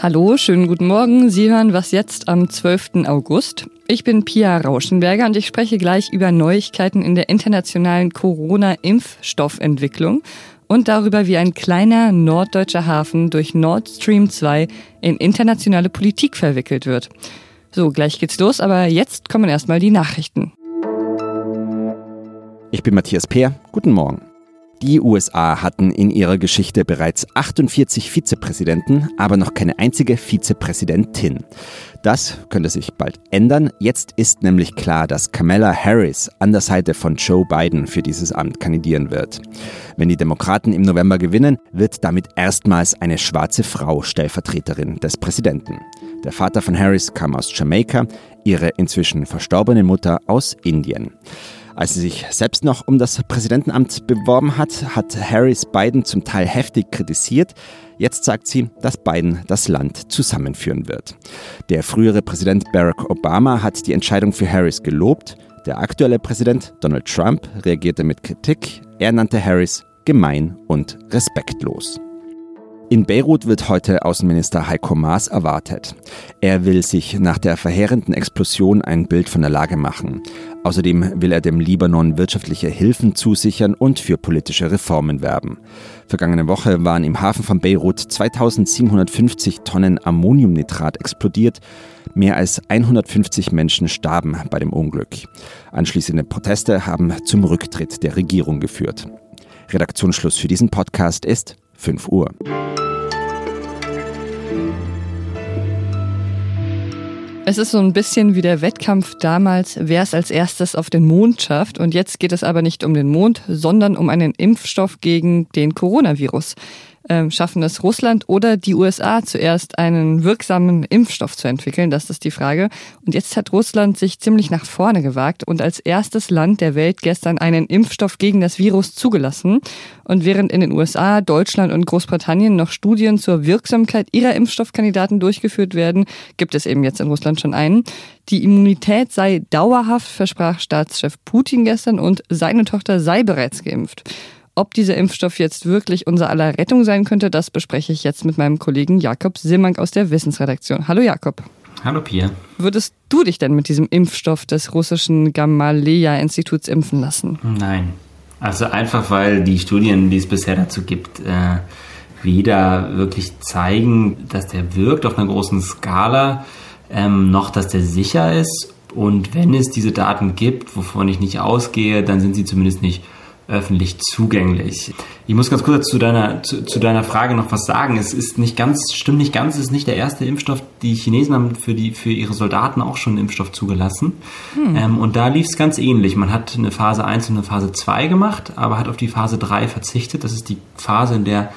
Hallo, schönen guten Morgen. Sie hören was jetzt am 12. August. Ich bin Pia Rauschenberger und ich spreche gleich über Neuigkeiten in der internationalen Corona-Impfstoffentwicklung und darüber, wie ein kleiner norddeutscher Hafen durch Nord Stream 2 in internationale Politik verwickelt wird. So, gleich geht's los, aber jetzt kommen erstmal die Nachrichten. Ich bin Matthias Peer. Guten Morgen. Die USA hatten in ihrer Geschichte bereits 48 Vizepräsidenten, aber noch keine einzige Vizepräsidentin. Das könnte sich bald ändern. Jetzt ist nämlich klar, dass Kamala Harris an der Seite von Joe Biden für dieses Amt kandidieren wird. Wenn die Demokraten im November gewinnen, wird damit erstmals eine schwarze Frau Stellvertreterin des Präsidenten. Der Vater von Harris kam aus Jamaika, ihre inzwischen verstorbene Mutter aus Indien. Als sie sich selbst noch um das Präsidentenamt beworben hat, hat Harris Biden zum Teil heftig kritisiert. Jetzt sagt sie, dass Biden das Land zusammenführen wird. Der frühere Präsident Barack Obama hat die Entscheidung für Harris gelobt. Der aktuelle Präsident Donald Trump reagierte mit Kritik. Er nannte Harris gemein und respektlos. In Beirut wird heute Außenminister Heiko Maas erwartet. Er will sich nach der verheerenden Explosion ein Bild von der Lage machen. Außerdem will er dem Libanon wirtschaftliche Hilfen zusichern und für politische Reformen werben. Vergangene Woche waren im Hafen von Beirut 2750 Tonnen Ammoniumnitrat explodiert. Mehr als 150 Menschen starben bei dem Unglück. Anschließende Proteste haben zum Rücktritt der Regierung geführt. Redaktionsschluss für diesen Podcast ist 5 Uhr. Es ist so ein bisschen wie der Wettkampf damals, wer es als erstes auf den Mond schafft. Und jetzt geht es aber nicht um den Mond, sondern um einen Impfstoff gegen den Coronavirus ähm, schaffen es Russland oder die USA zuerst einen wirksamen Impfstoff zu entwickeln? Das ist die Frage. Und jetzt hat Russland sich ziemlich nach vorne gewagt und als erstes Land der Welt gestern einen Impfstoff gegen das Virus zugelassen. Und während in den USA, Deutschland und Großbritannien noch Studien zur Wirksamkeit ihrer Impfstoffkandidaten durchgeführt werden, gibt es eben jetzt in Russland schon einen. Die Immunität sei dauerhaft, versprach Staatschef Putin gestern und seine Tochter sei bereits geimpft. Ob dieser Impfstoff jetzt wirklich unser aller Rettung sein könnte, das bespreche ich jetzt mit meinem Kollegen Jakob Simmank aus der Wissensredaktion. Hallo Jakob. Hallo Pia. Würdest du dich denn mit diesem Impfstoff des russischen Gamaleya-Instituts impfen lassen? Nein. Also einfach, weil die Studien, die es bisher dazu gibt, äh, weder wirklich zeigen, dass der wirkt auf einer großen Skala, ähm, noch dass der sicher ist. Und wenn es diese Daten gibt, wovon ich nicht ausgehe, dann sind sie zumindest nicht öffentlich zugänglich. Ich muss ganz kurz zu deiner, zu, zu, deiner Frage noch was sagen. Es ist nicht ganz, stimmt nicht ganz, es ist nicht der erste Impfstoff. Die Chinesen haben für, die, für ihre Soldaten auch schon einen Impfstoff zugelassen. Hm. Ähm, und da lief es ganz ähnlich. Man hat eine Phase 1 und eine Phase 2 gemacht, aber hat auf die Phase 3 verzichtet. Das ist die Phase, in der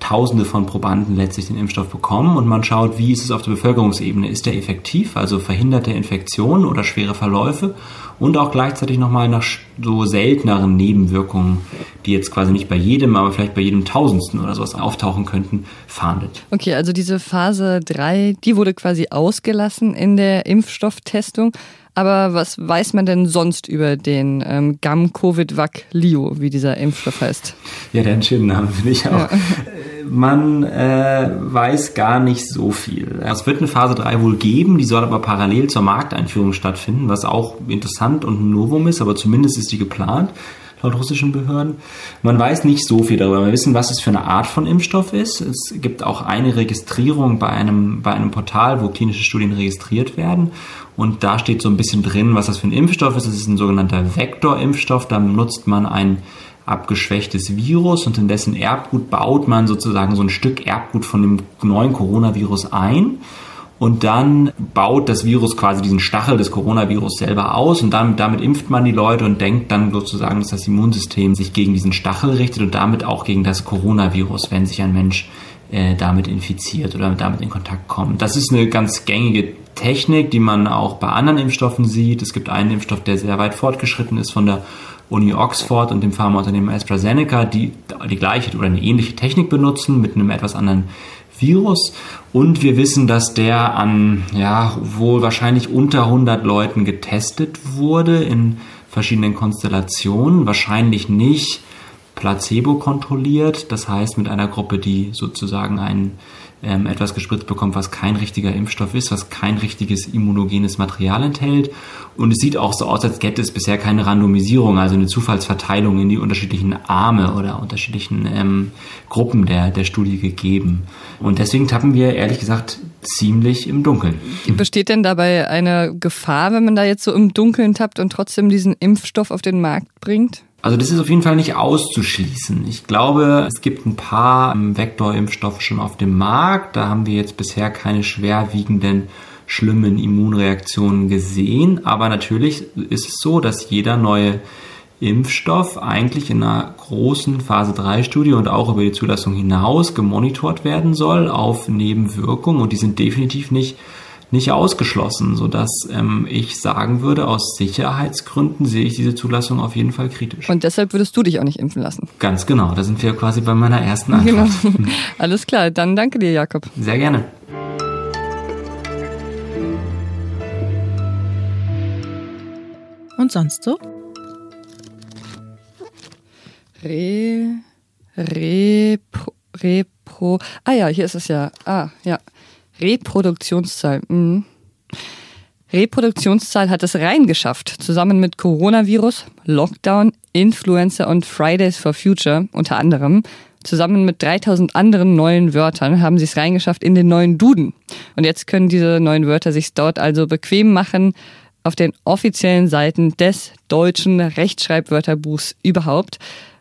Tausende von Probanden letztlich den Impfstoff bekommen und man schaut, wie ist es auf der Bevölkerungsebene. Ist der effektiv, also verhindert der Infektionen oder schwere Verläufe und auch gleichzeitig nochmal nach so selteneren Nebenwirkungen, die jetzt quasi nicht bei jedem, aber vielleicht bei jedem Tausendsten oder sowas auftauchen könnten, fahndet. Okay, also diese Phase 3, die wurde quasi ausgelassen in der Impfstofftestung. Aber was weiß man denn sonst über den ähm, Gam-Covid-Vac-Lio, wie dieser Impfstoff heißt? Ja, der einen schönen Namen finde ich auch. Ja. Man äh, weiß gar nicht so viel. Es wird eine Phase 3 wohl geben, die soll aber parallel zur Markteinführung stattfinden, was auch interessant und ein Novum ist, aber zumindest ist die geplant laut russischen Behörden. Man weiß nicht so viel darüber. Wir wissen, was es für eine Art von Impfstoff ist. Es gibt auch eine Registrierung bei einem, bei einem Portal, wo klinische Studien registriert werden. Und da steht so ein bisschen drin, was das für ein Impfstoff ist. Es ist ein sogenannter Vektorimpfstoff. Da nutzt man ein abgeschwächtes Virus und in dessen Erbgut baut man sozusagen so ein Stück Erbgut von dem neuen Coronavirus ein. Und dann baut das Virus quasi diesen Stachel des Coronavirus selber aus und dann, damit impft man die Leute und denkt dann sozusagen, dass das Immunsystem sich gegen diesen Stachel richtet und damit auch gegen das Coronavirus, wenn sich ein Mensch äh, damit infiziert oder damit in Kontakt kommt. Das ist eine ganz gängige Technik, die man auch bei anderen Impfstoffen sieht. Es gibt einen Impfstoff, der sehr weit fortgeschritten ist von der Uni Oxford und dem Pharmaunternehmen AstraZeneca, die die gleiche oder eine ähnliche Technik benutzen mit einem etwas anderen Virus. Und wir wissen, dass der an, ja, wohl wahrscheinlich unter 100 Leuten getestet wurde in verschiedenen Konstellationen. Wahrscheinlich nicht placebo kontrolliert, das heißt mit einer Gruppe, die sozusagen einen ähm, etwas gespritzt bekommt, was kein richtiger Impfstoff ist, was kein richtiges immunogenes Material enthält. Und es sieht auch so aus, als gäbe es bisher keine Randomisierung, also eine Zufallsverteilung in die unterschiedlichen Arme oder unterschiedlichen ähm, Gruppen der, der Studie gegeben. Und deswegen tappen wir ehrlich gesagt ziemlich im Dunkeln. Besteht denn dabei eine Gefahr, wenn man da jetzt so im Dunkeln tappt und trotzdem diesen Impfstoff auf den Markt bringt? Also das ist auf jeden Fall nicht auszuschließen. Ich glaube, es gibt ein paar Vektorimpfstoffe schon auf dem Markt. Da haben wir jetzt bisher keine schwerwiegenden schlimmen Immunreaktionen gesehen. Aber natürlich ist es so, dass jeder neue Impfstoff eigentlich in einer großen Phase 3 Studie und auch über die Zulassung hinaus gemonitort werden soll auf Nebenwirkungen und die sind definitiv nicht nicht ausgeschlossen, sodass ähm, ich sagen würde, aus Sicherheitsgründen sehe ich diese Zulassung auf jeden Fall kritisch. Und deshalb würdest du dich auch nicht impfen lassen? Ganz genau, da sind wir quasi bei meiner ersten Antwort. Genau. Alles klar, dann danke dir, Jakob. Sehr gerne. Und sonst so? Re, Repro, Repro, ah ja, hier ist es ja, ah, ja. Reproduktionszahl. Mhm. Reproduktionszahl hat es reingeschafft, zusammen mit Coronavirus, Lockdown, Influencer und Fridays for Future unter anderem. Zusammen mit 3000 anderen neuen Wörtern haben sie es reingeschafft in den neuen Duden. Und jetzt können diese neuen Wörter sich dort also bequem machen auf den offiziellen Seiten des deutschen Rechtschreibwörterbuchs überhaupt.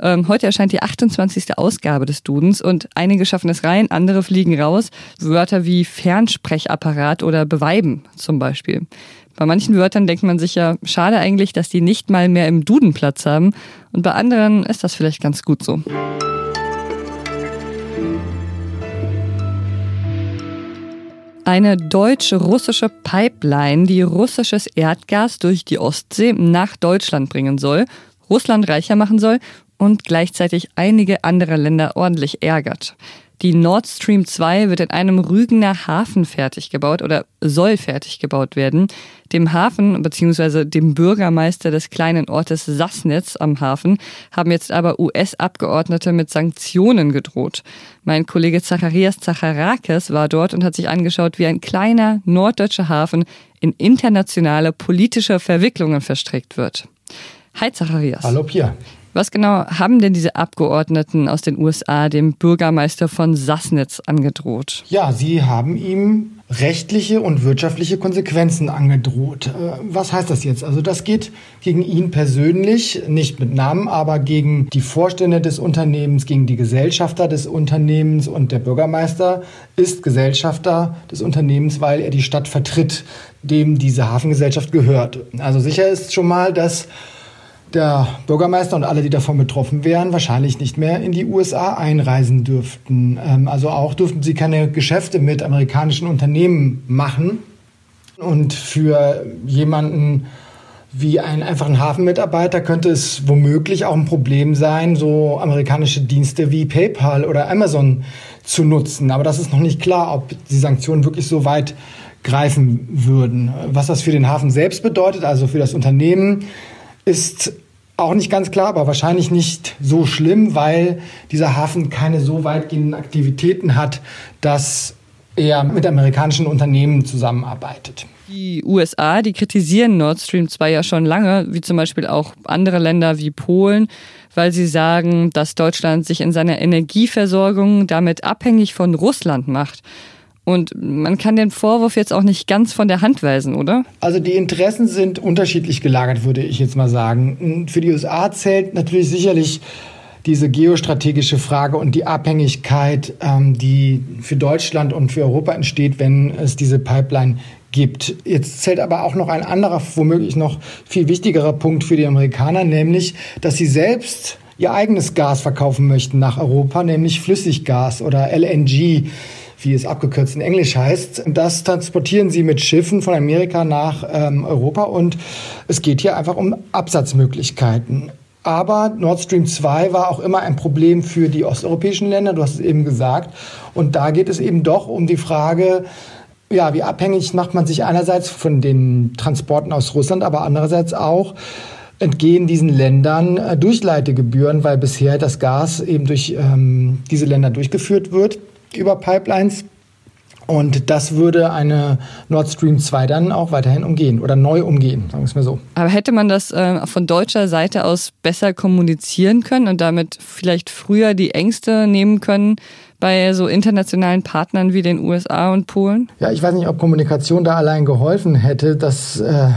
Ähm, heute erscheint die 28. Ausgabe des Dudens und einige schaffen es rein, andere fliegen raus. Wörter wie Fernsprechapparat oder Beweiben zum Beispiel. Bei manchen Wörtern denkt man sich ja, schade eigentlich, dass die nicht mal mehr im Duden Platz haben. Und bei anderen ist das vielleicht ganz gut so. Eine deutsch-russische Pipeline, die russisches Erdgas durch die Ostsee nach Deutschland bringen soll, Russland reicher machen soll und gleichzeitig einige andere Länder ordentlich ärgert. Die Nord Stream 2 wird in einem Rügener Hafen fertig gebaut oder soll fertig gebaut werden. Dem Hafen bzw. dem Bürgermeister des kleinen Ortes Sassnitz am Hafen haben jetzt aber US-Abgeordnete mit Sanktionen gedroht. Mein Kollege Zacharias Zacharakis war dort und hat sich angeschaut, wie ein kleiner norddeutscher Hafen in internationale politische Verwicklungen verstrickt wird. Hi Zacharias. Hallo Pia. Was genau haben denn diese Abgeordneten aus den USA dem Bürgermeister von Sassnitz angedroht? Ja, sie haben ihm rechtliche und wirtschaftliche Konsequenzen angedroht. Äh, was heißt das jetzt? Also das geht gegen ihn persönlich, nicht mit Namen, aber gegen die Vorstände des Unternehmens, gegen die Gesellschafter des Unternehmens und der Bürgermeister ist Gesellschafter des Unternehmens, weil er die Stadt vertritt, dem diese Hafengesellschaft gehört. Also sicher ist schon mal, dass der Bürgermeister und alle, die davon betroffen wären, wahrscheinlich nicht mehr in die USA einreisen dürften. Ähm, also auch dürften sie keine Geschäfte mit amerikanischen Unternehmen machen. Und für jemanden wie einen einfachen Hafenmitarbeiter könnte es womöglich auch ein Problem sein, so amerikanische Dienste wie PayPal oder Amazon zu nutzen. Aber das ist noch nicht klar, ob die Sanktionen wirklich so weit greifen würden. Was das für den Hafen selbst bedeutet, also für das Unternehmen, ist auch nicht ganz klar, aber wahrscheinlich nicht so schlimm, weil dieser Hafen keine so weitgehenden Aktivitäten hat, dass er mit amerikanischen Unternehmen zusammenarbeitet. Die USA, die kritisieren Nord Stream 2 ja schon lange, wie zum Beispiel auch andere Länder wie Polen, weil sie sagen, dass Deutschland sich in seiner Energieversorgung damit abhängig von Russland macht. Und man kann den Vorwurf jetzt auch nicht ganz von der Hand weisen, oder? Also die Interessen sind unterschiedlich gelagert, würde ich jetzt mal sagen. Für die USA zählt natürlich sicherlich diese geostrategische Frage und die Abhängigkeit, ähm, die für Deutschland und für Europa entsteht, wenn es diese Pipeline gibt. Jetzt zählt aber auch noch ein anderer, womöglich noch viel wichtigerer Punkt für die Amerikaner, nämlich, dass sie selbst ihr eigenes Gas verkaufen möchten nach Europa, nämlich Flüssiggas oder LNG wie es abgekürzt in Englisch heißt. Das transportieren sie mit Schiffen von Amerika nach ähm, Europa und es geht hier einfach um Absatzmöglichkeiten. Aber Nord Stream 2 war auch immer ein Problem für die osteuropäischen Länder, du hast es eben gesagt. Und da geht es eben doch um die Frage, ja, wie abhängig macht man sich einerseits von den Transporten aus Russland, aber andererseits auch, entgehen diesen Ländern äh, Durchleitegebühren, weil bisher das Gas eben durch ähm, diese Länder durchgeführt wird über Pipelines. Und das würde eine Nord Stream 2 dann auch weiterhin umgehen oder neu umgehen, sagen wir es mal so. Aber hätte man das äh, von deutscher Seite aus besser kommunizieren können und damit vielleicht früher die Ängste nehmen können bei so internationalen Partnern wie den USA und Polen? Ja, ich weiß nicht, ob Kommunikation da allein geholfen hätte. dass äh,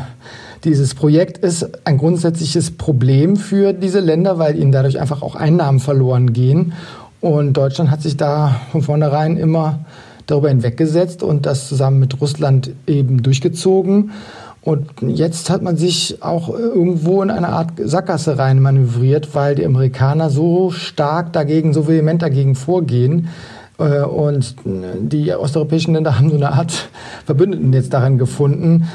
dieses Projekt ist ein grundsätzliches Problem für diese Länder, weil ihnen dadurch einfach auch Einnahmen verloren gehen. Und Deutschland hat sich da von vornherein immer darüber hinweggesetzt und das zusammen mit Russland eben durchgezogen. Und jetzt hat man sich auch irgendwo in eine Art Sackgasse rein manövriert, weil die Amerikaner so stark dagegen, so vehement dagegen vorgehen. Äh, und die osteuropäischen Länder haben so eine Art Verbündeten jetzt darin gefunden.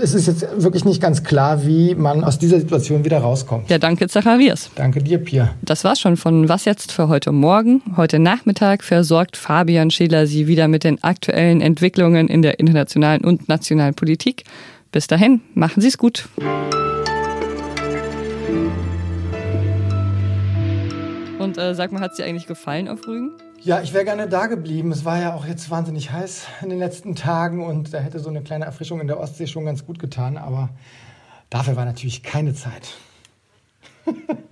Es ist jetzt wirklich nicht ganz klar, wie man aus dieser Situation wieder rauskommt. Ja, danke, Zacharias. Danke dir, Pia. Das war's schon von Was jetzt für heute Morgen. Heute Nachmittag versorgt Fabian Scheler Sie wieder mit den aktuellen Entwicklungen in der internationalen und nationalen Politik. Bis dahin, machen Sie es gut. Und äh, sag mal, hat es dir eigentlich gefallen auf Rügen? Ja, ich wäre gerne da geblieben. Es war ja auch jetzt wahnsinnig heiß in den letzten Tagen und da hätte so eine kleine Erfrischung in der Ostsee schon ganz gut getan, aber dafür war natürlich keine Zeit.